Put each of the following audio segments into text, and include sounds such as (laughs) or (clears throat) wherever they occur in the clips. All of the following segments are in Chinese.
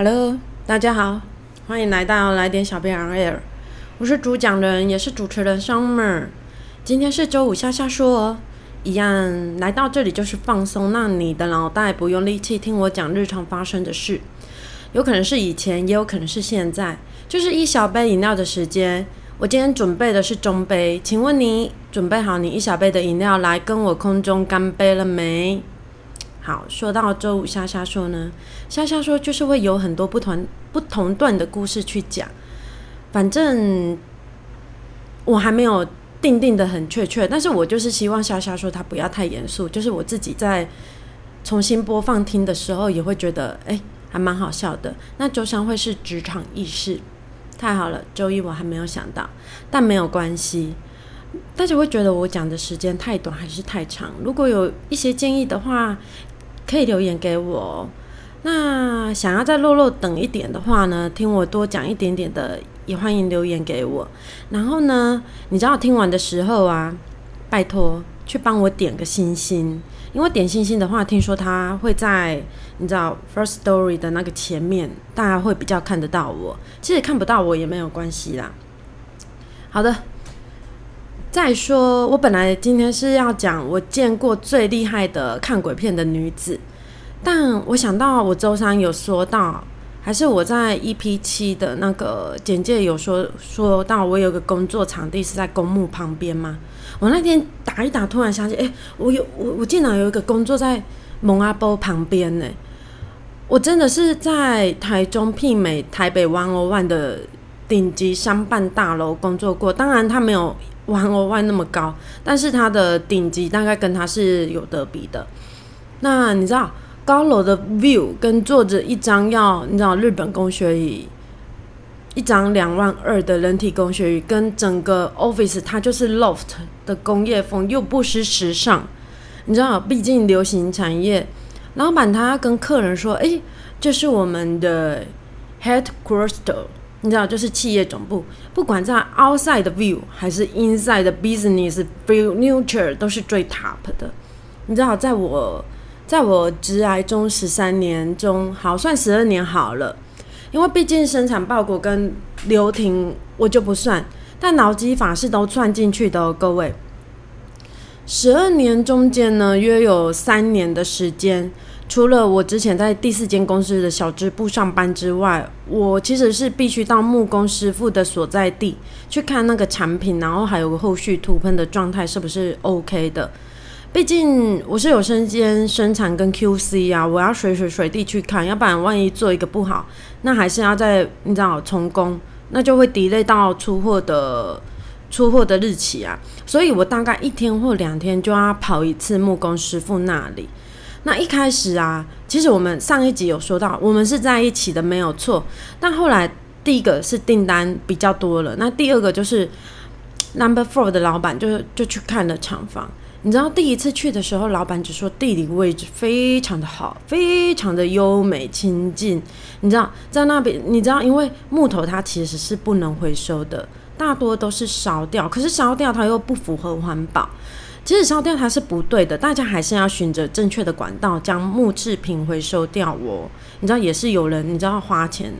Hello，大家好，欢迎来到来点小编 Air，我是主讲人也是主持人 Summer。今天是周五，下下说，一样来到这里就是放松，让你的脑袋不用力气听我讲日常发生的事，有可能是以前，也有可能是现在，就是一小杯饮料的时间。我今天准备的是中杯，请问你准备好你一小杯的饮料来跟我空中干杯了没？好，说到周五莎莎说呢，莎莎说就是会有很多不同不同段的故事去讲，反正我还没有定定的很确切，但是我就是希望莎莎说他不要太严肃，就是我自己在重新播放听的时候也会觉得哎还蛮好笑的。那周三会是职场意识，太好了，周一我还没有想到，但没有关系。大家会觉得我讲的时间太短还是太长？如果有一些建议的话。可以留言给我。那想要再落落等一点的话呢，听我多讲一点点的，也欢迎留言给我。然后呢，你知道听完的时候啊，拜托去帮我点个星星，因为点星星的话，听说它会在你知道 first story 的那个前面，大家会比较看得到我。其实看不到我也没有关系啦。好的。再说，我本来今天是要讲我见过最厉害的看鬼片的女子，但我想到我周三有说到，还是我在 EP 七的那个简介有说说到，我有个工作场地是在公墓旁边吗？我那天打一打，突然想起，哎，我有我我竟然有一个工作在蒙阿波旁边呢！我真的是在台中媲美台北 One One 的顶级商办大楼工作过，当然他没有。玩额外那么高，但是它的顶级大概跟它是有得比的。那你知道高楼的 view 跟坐着一张要你知道日本工学椅一张两万二的人体工学椅，跟整个 office 它就是 loft 的工业风，又不失时尚。你知道，毕竟流行产业，老板他跟客人说：“哎，这是我们的 headquarters。”你知道，就是企业总部，不管在 outside view 还是 inside business view nuture 都是最 top 的。你知道，在我在我职涯中十三年中，好算十二年好了，因为毕竟生产报国跟流停我就不算，但脑机法是都算进去的，各位。十二年中间呢，约有三年的时间。除了我之前在第四间公司的小支部上班之外，我其实是必须到木工师傅的所在地去看那个产品，然后还有后续涂喷的状态是不是 OK 的。毕竟我是有身兼生产跟 QC 啊，我要随时随地去看，要不然万一做一个不好，那还是要在你知道重工，那就会 delay 到出货的出货的日期啊。所以我大概一天或两天就要跑一次木工师傅那里。那一开始啊，其实我们上一集有说到，我们是在一起的，没有错。但后来第一个是订单比较多了，那第二个就是 Number Four 的老板就就去看了厂房。你知道第一次去的时候，老板只说地理位置非常的好，非常的优美清净。你知道在那边，你知道因为木头它其实是不能回收的，大多都是烧掉，可是烧掉它又不符合环保。其实烧掉它是不对的，大家还是要循着正确的管道将木制品回收掉哦。你知道也是有人，你知道花钱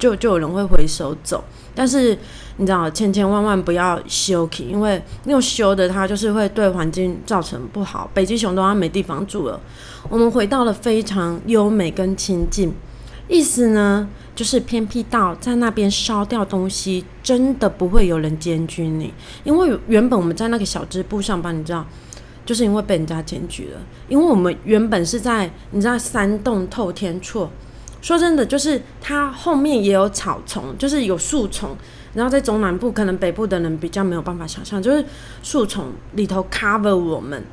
就就有人会回收走，但是你知道千千万万不要修，因为用修的它就是会对环境造成不好。北极熊都要没地方住了，我们回到了非常优美跟清净，意思呢？就是偏僻到在那边烧掉东西，真的不会有人检举你，因为原本我们在那个小支部上班，你知道，就是因为被人家检举了，因为我们原本是在你知道山洞透天厝，说真的，就是它后面也有草丛，就是有树丛，然后在中南部可能北部的人比较没有办法想象，就是树丛里头 cover 我们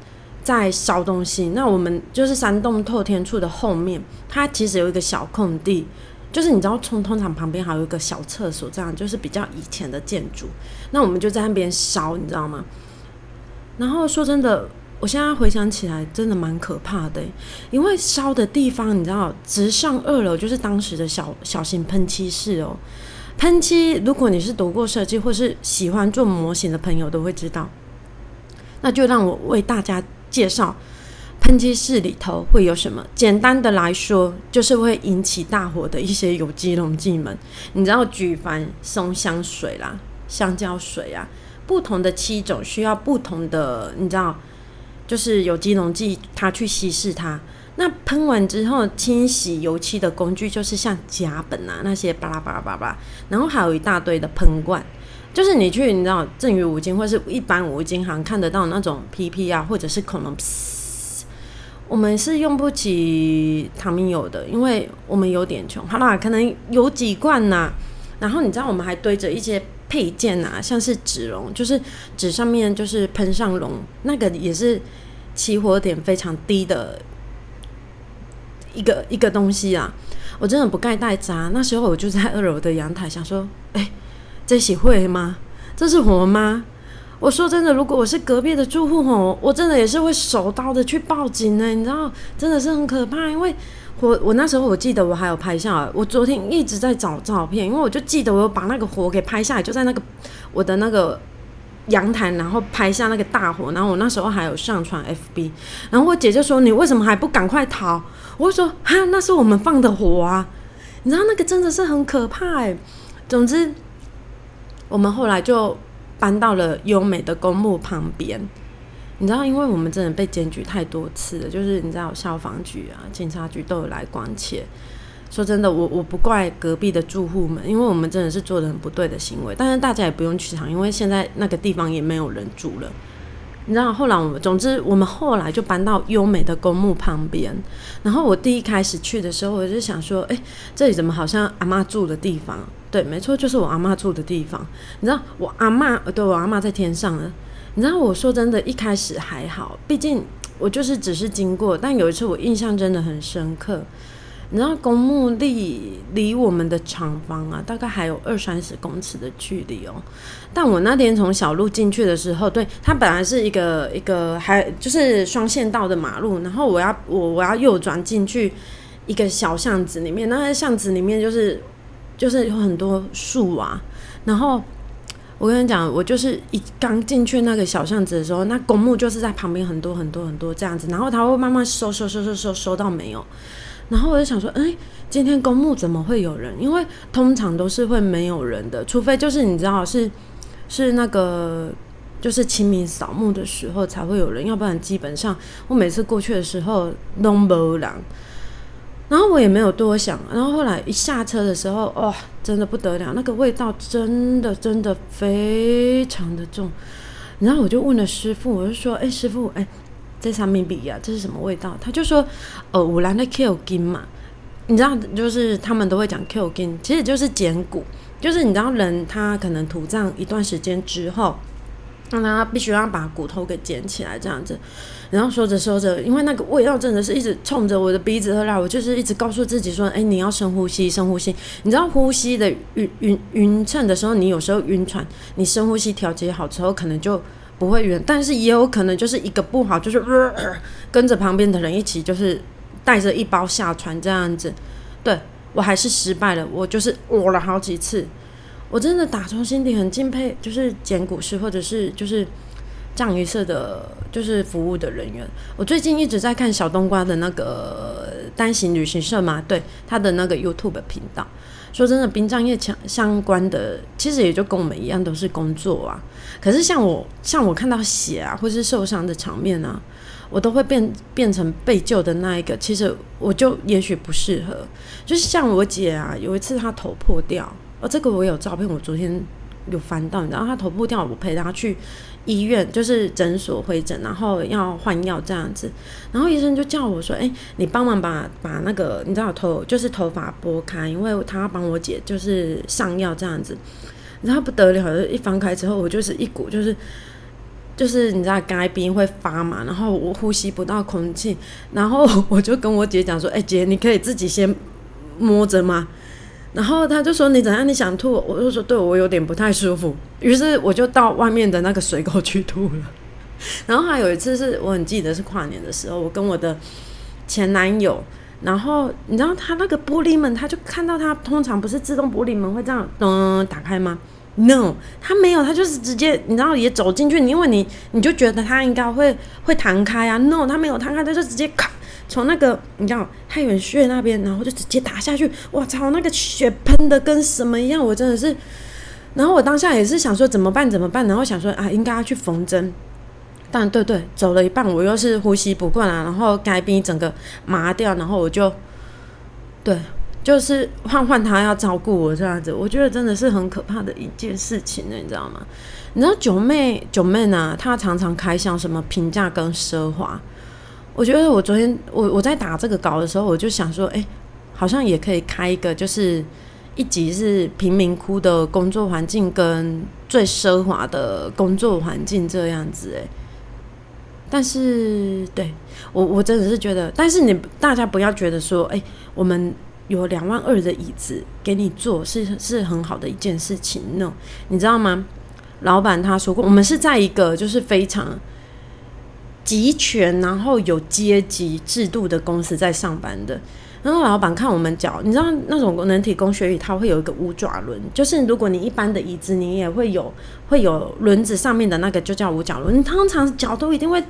在烧东西，那我们就是山洞透天处的后面，它其实有一个小空地。就是你知道，冲通常旁边还有一个小厕所，这样就是比较以前的建筑。那我们就在那边烧，你知道吗？然后说真的，我现在回想起来，真的蛮可怕的。因为烧的地方，你知道，直上二楼就是当时的小小型喷漆室哦。喷漆，如果你是读过设计或是喜欢做模型的朋友，都会知道。那就让我为大家介绍喷漆室里头会有什么？简单的来说，就是会引起大火的一些有机溶剂们。你知道，举凡松香水啦、香蕉水啊，不同的七种需要不同的，你知道，就是有机溶剂，它去稀释它。那喷完之后，清洗油漆的工具就是像甲苯啊那些巴拉巴拉巴拉，然后还有一大堆的喷罐，就是你去你知道正宇五金或是一般五金行看得到那种 PP 啊，或者是恐龙。我们是用不起唐明油的，因为我们有点穷。好啦，可能有几罐呐。然后你知道，我们还堆着一些配件啊，像是纸龙，就是纸上面就是喷上龙，那个也是起火点非常低的一个 (laughs) 一个东西啊。我真的不盖带砸。那时候我就在二楼的阳台想说，哎，这是会吗？这是火吗？我说真的，如果我是隔壁的住户吼，我真的也是会手刀的去报警呢。你知道，真的是很可怕。因为我我那时候我记得我还有拍下来，我昨天一直在找照片，因为我就记得我有把那个火给拍下来，就在那个我的那个阳台，然后拍下那个大火。然后我那时候还有上传 FB，然后我姐就说：“你为什么还不赶快逃？”我说：“哈，那是我们放的火啊！”你知道那个真的是很可怕哎。总之，我们后来就。搬到了优美的公墓旁边，你知道，因为我们真的被检举太多次了，就是你知道，消防局啊、警察局都有来关切。说真的，我我不怪隔壁的住户们，因为我们真的是做的很不对的行为。但是大家也不用去想，因为现在那个地方也没有人住了。你知道，后来我们，总之我们后来就搬到优美的公墓旁边。然后我第一开始去的时候，我就想说，哎，这里怎么好像阿妈住的地方？对，没错，就是我阿妈住的地方。你知道，我阿妈，对我阿妈在天上了。你知道，我说真的，一开始还好，毕竟我就是只是经过。但有一次，我印象真的很深刻。你知道公墓离离我们的厂房啊，大概还有二三十公尺的距离哦。但我那天从小路进去的时候，对它本来是一个一个还就是双线道的马路，然后我要我我要右转进去一个小巷子里面，那巷子里面就是就是有很多树啊。然后我跟你讲，我就是一刚进去那个小巷子的时候，那公墓就是在旁边很多很多很多这样子，然后它会慢慢收收收收收收到没有。然后我就想说，哎，今天公墓怎么会有人？因为通常都是会没有人的，除非就是你知道是是那个就是清明扫墓的时候才会有人，要不然基本上我每次过去的时候都没人。然后我也没有多想，然后后来一下车的时候，哇，真的不得了，那个味道真的真的非常的重。然后我就问了师傅，我就说，哎，师傅，哎。在上面比呀，这是什么味道？他就说，呃，五兰的 Q 金嘛，你知道，就是他们都会讲 Q 金，其实就是捡骨，就是你知道人他可能土葬一段时间之后，那他必须要把骨头给捡起来这样子。然后说着说着，因为那个味道真的是一直冲着我的鼻子而来，我就是一直告诉自己说，哎，你要深呼吸，深呼吸。你知道呼吸的匀匀匀称的时候，你有时候晕船，你深呼吸调节好之后，可能就。不会远，但是也有可能就是一个不好，就是 (clears throat) 跟着旁边的人一起，就是带着一包下船这样子。对我还是失败了，我就是呕了好几次。我真的打从心底很敬佩，就是捡古诗或者是就是藏鱼社的，就是服务的人员。我最近一直在看小冬瓜的那个单行旅行社嘛，对他的那个 YouTube 频道。说真的，殡葬业相相关的，其实也就跟我们一样，都是工作啊。可是像我，像我看到血啊，或是受伤的场面啊，我都会变变成被救的那一个。其实我就也许不适合。就是像我姐啊，有一次她头破掉，哦，这个我有照片，我昨天有翻到，你知道她头破掉，我陪她去。医院就是诊所会诊，然后要换药这样子，然后医生就叫我说：“哎，你帮忙把把那个你知道头就是头发拨开，因为他要帮我姐就是上药这样子。”然后不得了，一翻开之后，我就是一股就是就是你知道该冰会发嘛，然后我呼吸不到空气，然后我就跟我姐讲说：“哎姐，你可以自己先摸着吗？”然后他就说：“你怎样？你想吐？”我就说：“对我有点不太舒服。”于是我就到外面的那个水沟去吐了。(laughs) 然后还有一次是我很记得是跨年的时候，我跟我的前男友，然后你知道他那个玻璃门，他就看到他通常不是自动玻璃门会这样噔打开吗？No，他没有，他就是直接，你知道也走进去，因为你你就觉得他应该会会弹开啊。No，他没有弹开，他就直接咔从那个你知道太原穴那边，然后就直接打下去。哇操，那个血喷的跟什么一样，我真的是。然后我当下也是想说怎么办怎么办，然后想说啊应该要去缝针，但对对，走了一半我又是呼吸不惯了，然后该冰整个麻掉，然后我就对。就是换换他要照顾我这样子，我觉得真的是很可怕的一件事情呢，你知道吗？你知道九妹九妹呢，她常常开箱什么平价跟奢华。我觉得我昨天我我在打这个稿的时候，我就想说，哎，好像也可以开一个，就是一集是贫民窟的工作环境跟最奢华的工作环境这样子，哎。但是对我我真的是觉得，但是你大家不要觉得说，哎，我们。有两万二的椅子给你坐，是是很好的一件事情。no，你知道吗？老板他说过，我们是在一个就是非常集权，然后有阶级制度的公司在上班的。然后老板看我们脚，你知道那种人体工学椅，它会有一个五爪轮，就是如果你一般的椅子，你也会有会有轮子上面的那个，就叫五角轮。你通常脚都一定会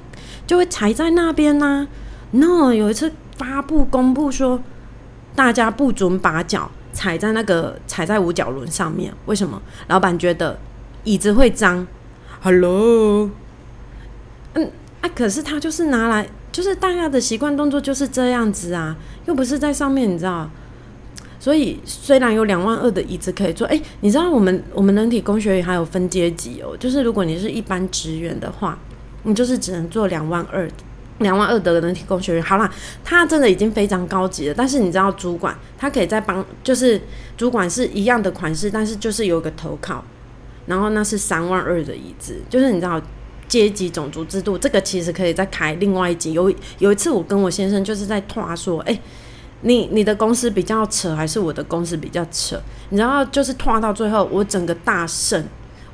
就会踩在那边呐。no，有一次发布公布说。大家不准把脚踩在那个踩在五角轮上面，为什么？老板觉得椅子会脏。Hello，嗯啊，可是他就是拿来，就是大家的习惯动作就是这样子啊，又不是在上面，你知道？所以虽然有两万二的椅子可以坐，哎，你知道我们我们人体工学院还有分阶级哦，就是如果你是一般职员的话，你就是只能坐两万二。两万二的人体工学院，好啦，他真的已经非常高级了。但是你知道，主管他可以在帮，就是主管是一样的款式，但是就是有个头靠，然后那是三万二的椅子。就是你知道阶级种族制度，这个其实可以再开另外一集。有有一次我跟我先生就是在话说，哎，你你的公司比较扯，还是我的公司比较扯？你知道，就是话到最后，我整个大胜。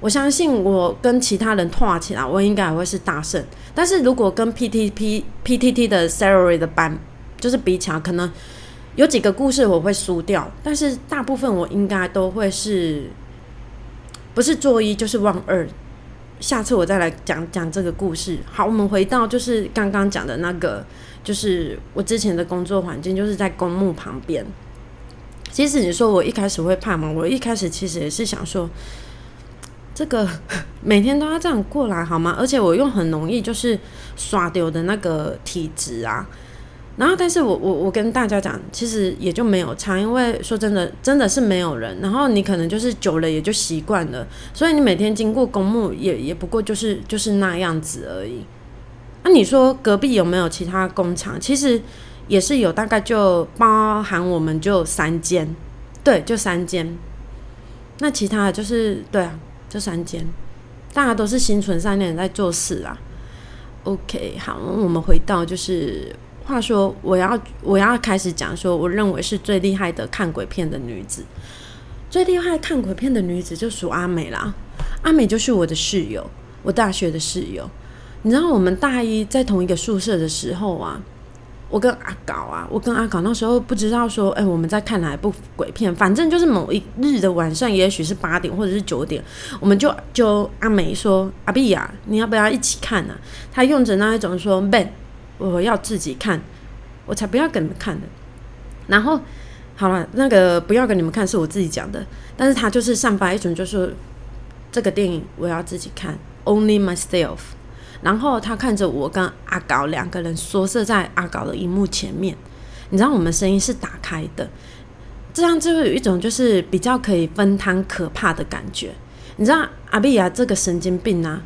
我相信我跟其他人拓起来，我应该还会是大胜。但是如果跟 P T P P T T 的 salary 的班就是比起来，可能有几个故事我会输掉，但是大部分我应该都会是，不是做一就是忘二。下次我再来讲讲这个故事。好，我们回到就是刚刚讲的那个，就是我之前的工作环境，就是在公墓旁边。其实你说我一开始会怕吗？我一开始其实也是想说。这个 (laughs) 每天都要这样过来好吗？而且我又很容易就是刷丢的那个体质啊。然后，但是我我我跟大家讲，其实也就没有差，因为说真的，真的是没有人。然后你可能就是久了也就习惯了，所以你每天经过公墓也也不过就是就是那样子而已。那你说隔壁有没有其他工厂？其实也是有，大概就包含我们就三间，对，就三间。那其他的就是对啊。就三间，大家都是心存善念在做事啊。OK，好，我们回到就是，话说我要我要开始讲说，我认为是最厉害的看鬼片的女子，最厉害看鬼片的女子就属阿美啦。阿美就是我的室友，我大学的室友。你知道我们大一在同一个宿舍的时候啊。我跟阿搞啊，我跟阿搞那时候不知道说，哎，我们在看哪一部鬼片，反正就是某一日的晚上，也许是八点或者是九点，我们就就阿美说，阿碧呀，你要不要一起看呢？她用着那一种说笨我要自己看，我才不要给你们看的。然后好了，那个不要给你们看是我自己讲的，但是他就是散发一种就是这个电影我要自己看，Only myself。然后他看着我跟阿搞两个人缩射在阿搞的荧幕前面，你知道我们声音是打开的，这样就会有一种就是比较可以分摊可怕的感觉。你知道阿碧亚这个神经病啊，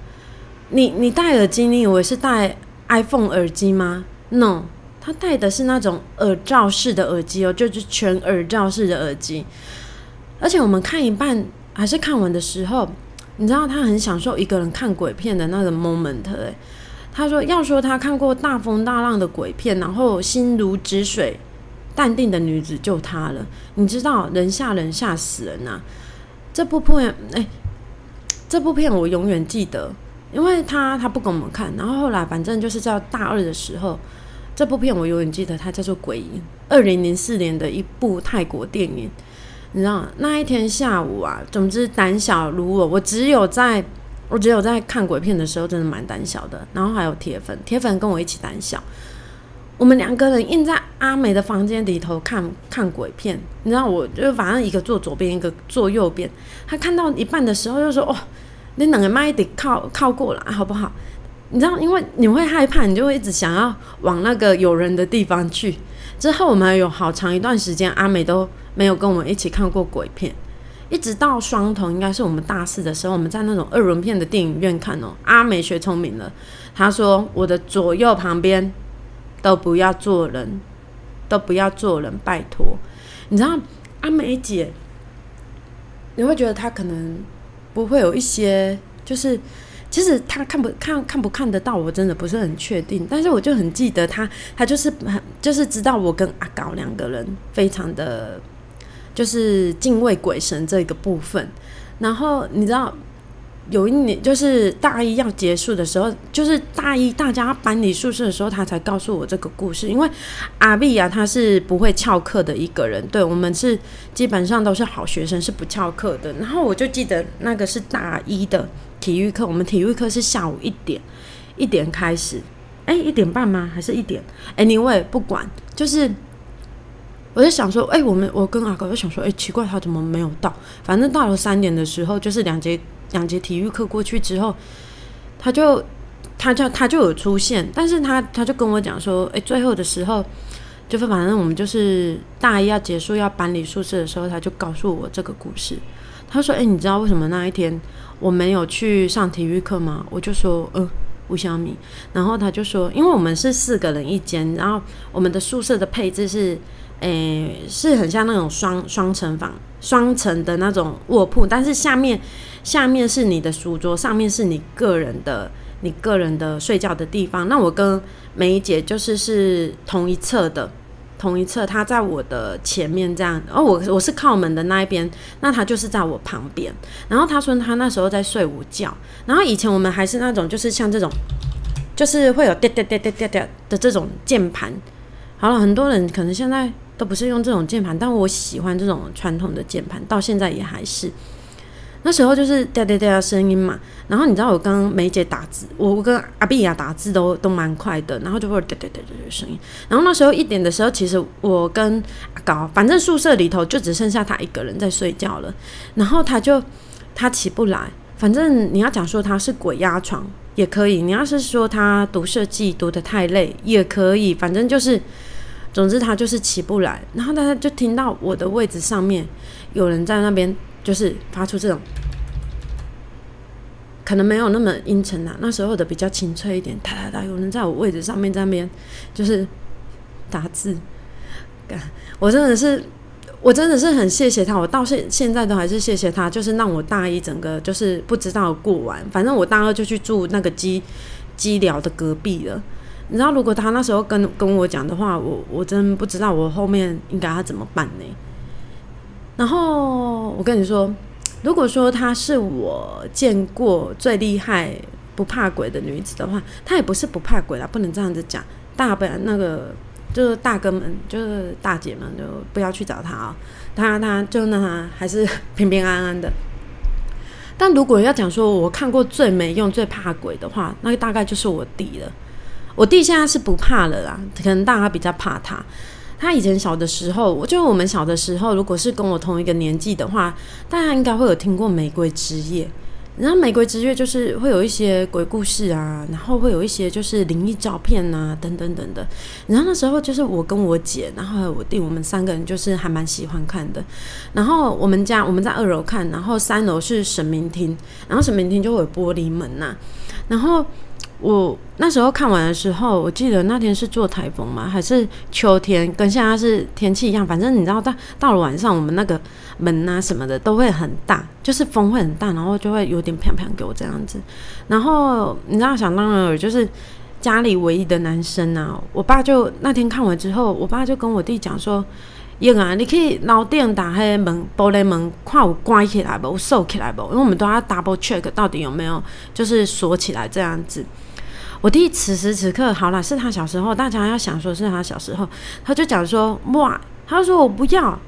你你戴耳机，你以为是戴 iPhone 耳机吗？No，他戴的是那种耳罩式的耳机哦，就是全耳罩式的耳机。而且我们看一半还是看完的时候。你知道他很享受一个人看鬼片的那个 moment 哎，他说要说他看过大风大浪的鬼片，然后心如止水、淡定的女子就他了。你知道人吓人吓死人呐！这部片哎，这部片我永远记得，因为他他不给我们看，然后后来反正就是在大二的时候，这部片我永远记得，它叫做《鬼影》，二零零四年的一部泰国电影。你知道那一天下午啊，总之胆小如我，我只有在我只有在看鬼片的时候真的蛮胆小的。然后还有铁粉，铁粉跟我一起胆小。我们两个人硬在阿美的房间里头看看鬼片，你知道，我就反正一个坐左边，一个坐右边。他看到一半的时候就说：“哦，你两个麦得靠靠过来，好不好？”你知道，因为你会害怕，你就会一直想要往那个有人的地方去。之后我们有好长一段时间，阿美都没有跟我们一起看过鬼片，一直到双瞳，应该是我们大四的时候，我们在那种二轮片的电影院看哦。阿美学聪明了，她说：“我的左右旁边。”都不要做人，都不要做人，拜托！你知道阿美姐，你会觉得她可能不会有一些，就是其实他看不看看不看得到，我真的不是很确定。但是我就很记得他，他就是很就是知道我跟阿高两个人非常的，就是敬畏鬼神这个部分。然后你知道。有一年，就是大一要结束的时候，就是大一大家搬离宿舍的时候，他才告诉我这个故事。因为阿碧啊，他是不会翘课的一个人，对我们是基本上都是好学生，是不翘课的。然后我就记得那个是大一的体育课，我们体育课是下午一点一点开始，哎，一点半吗？还是一点？Anyway，不管，就是我就想说，哎，我们我跟阿高就想说，哎，奇怪，他怎么没有到？反正到了三点的时候，就是两节。两节体育课过去之后，他就他就他就有出现，但是他他就跟我讲说，哎，最后的时候，就是反正我们就是大一要结束要搬离宿舍的时候，他就告诉我这个故事。他说，哎，你知道为什么那一天我没有去上体育课吗？我就说，嗯，吴小米。然后他就说，因为我们是四个人一间，然后我们的宿舍的配置是。诶，是很像那种双双层房、双层的那种卧铺，但是下面下面是你的书桌，上面是你个人的、你个人的睡觉的地方。那我跟梅姐就是是同一侧的，同一侧，她在我的前面这样，哦，我我是靠门的那一边，那她就是在我旁边。然后她说她那时候在睡午觉，然后以前我们还是那种就是像这种，就是会有掉掉掉掉掉掉的这种键盘。好了，很多人可能现在。都不是用这种键盘，但我喜欢这种传统的键盘，到现在也还是。那时候就是哒哒哒的声音嘛，然后你知道我刚梅姐打字，我我跟阿碧雅打字都都蛮快的，然后就会哒哒哒哒的声音。然后那时候一点的时候，其实我跟阿高，反正宿舍里头就只剩下他一个人在睡觉了。然后他就他起不来，反正你要讲说他是鬼压床也可以，你要是说他读设计读得太累也可以，反正就是。总之他就是起不来，然后大家就听到我的位置上面有人在那边，就是发出这种，可能没有那么阴沉啊，那时候的比较清脆一点，哒哒哒，有人在我位置上面在那边就是打字，我真的是，我真的是很谢谢他，我到现现在都还是谢谢他，就是让我大一整个就是不知道过完，反正我大二就去住那个机机疗的隔壁了。你知道，如果他那时候跟跟我讲的话，我我真不知道我后面应该要怎么办呢。然后我跟你说，如果说她是我见过最厉害不怕鬼的女子的话，她也不是不怕鬼啦，不能这样子讲。大本那个就是大哥们，就是大姐们，就不要去找她啊。她她就那她还是平平安安的。但如果要讲说我看过最没用、最怕鬼的话，那个大概就是我弟了。我弟现在是不怕了啦，可能大家比较怕他。他以前小的时候，我就我们小的时候，如果是跟我同一个年纪的话，大家应该会有听过《玫瑰之夜》。然后《玫瑰之夜》就是会有一些鬼故事啊，然后会有一些就是灵异照片啊，等等等等。然后那时候就是我跟我姐，然后我弟，我们三个人就是还蛮喜欢看的。然后我们家我们在二楼看，然后三楼是神明厅，然后神明厅就会有玻璃门呐，然后。我那时候看完的时候，我记得那天是做台风嘛，还是秋天，跟现在是天气一样。反正你知道，到到了晚上，我们那个门啊什么的都会很大，就是风会很大，然后就会有点啪啪给我这样子。然后你知道，想当然就是家里唯一的男生啊，我爸就那天看完之后，我爸就跟我弟讲说：“英啊，你可以老店打开门，玻璃门看我关起来不，我锁起来不？因为我们都要 double check 到底有没有就是锁起来这样子。”我弟此时此刻好了，是他小时候，大家要想说是他小时候，他就讲说哇，他说我不要，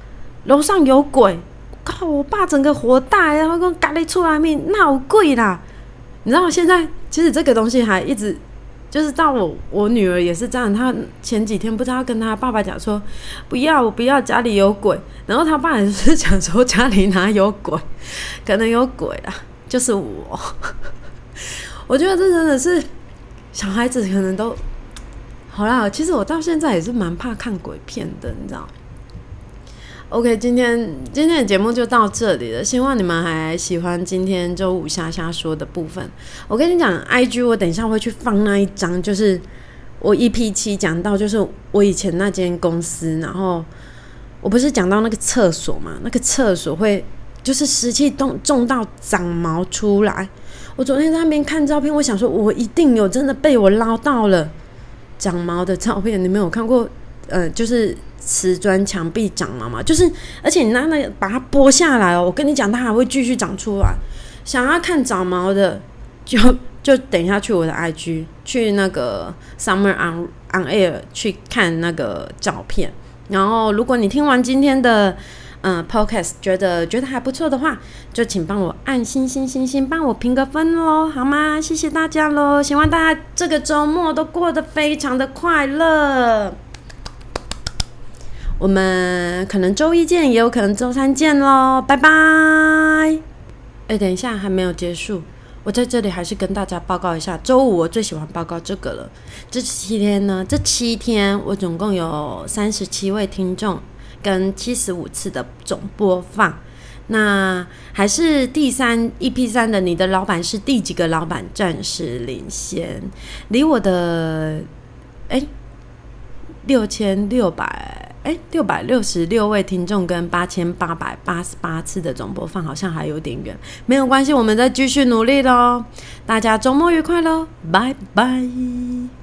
楼上有鬼，靠，我爸整个火大，然后跟咖喱出来面闹贵啦。你知道现在其实这个东西还一直。就是到我我女儿也是这样，她前几天不知道跟她爸爸讲说，不要我不要家里有鬼，然后她爸也是讲说家里哪有鬼，(laughs) 可能有鬼啊，就是我。(laughs) 我觉得这真的是小孩子可能都好啦。其实我到现在也是蛮怕看鬼片的，你知道。OK，今天今天的节目就到这里了，希望你们还喜欢今天周五瞎瞎说的部分。我跟你讲，IG 我等一下会去放那一张，就是我 EP 七讲到，就是我以前那间公司，然后我不是讲到那个厕所嘛，那个厕所会就是湿气重重到长毛出来。我昨天在那边看照片，我想说，我一定有真的被我捞到了长毛的照片，你没有看过？呃，就是。瓷砖墙壁长毛嘛，就是，而且你拿那把它剥下来哦，我跟你讲，它还会继续长出来。想要看长毛的，就就等一下去我的 IG，去那个 Summer on on Air 去看那个照片。然后，如果你听完今天的嗯 Podcast，觉得觉得还不错的话，就请帮我按星星星星，帮我评个分喽，好吗？谢谢大家喽，希望大家这个周末都过得非常的快乐。我们可能周一见，也有可能周三见喽，拜拜。哎，等一下，还没有结束，我在这里还是跟大家报告一下，周五我最喜欢报告这个了。这七天呢，这七天我总共有三十七位听众跟七十五次的总播放。那还是第三 EP 三的，你的老板是第几个老板？暂时领先，离我的哎六千六百。哎，六百六十六位听众跟八千八百八十八次的总播放，好像还有点远，没有关系，我们再继续努力喽。大家周末愉快喽，拜拜。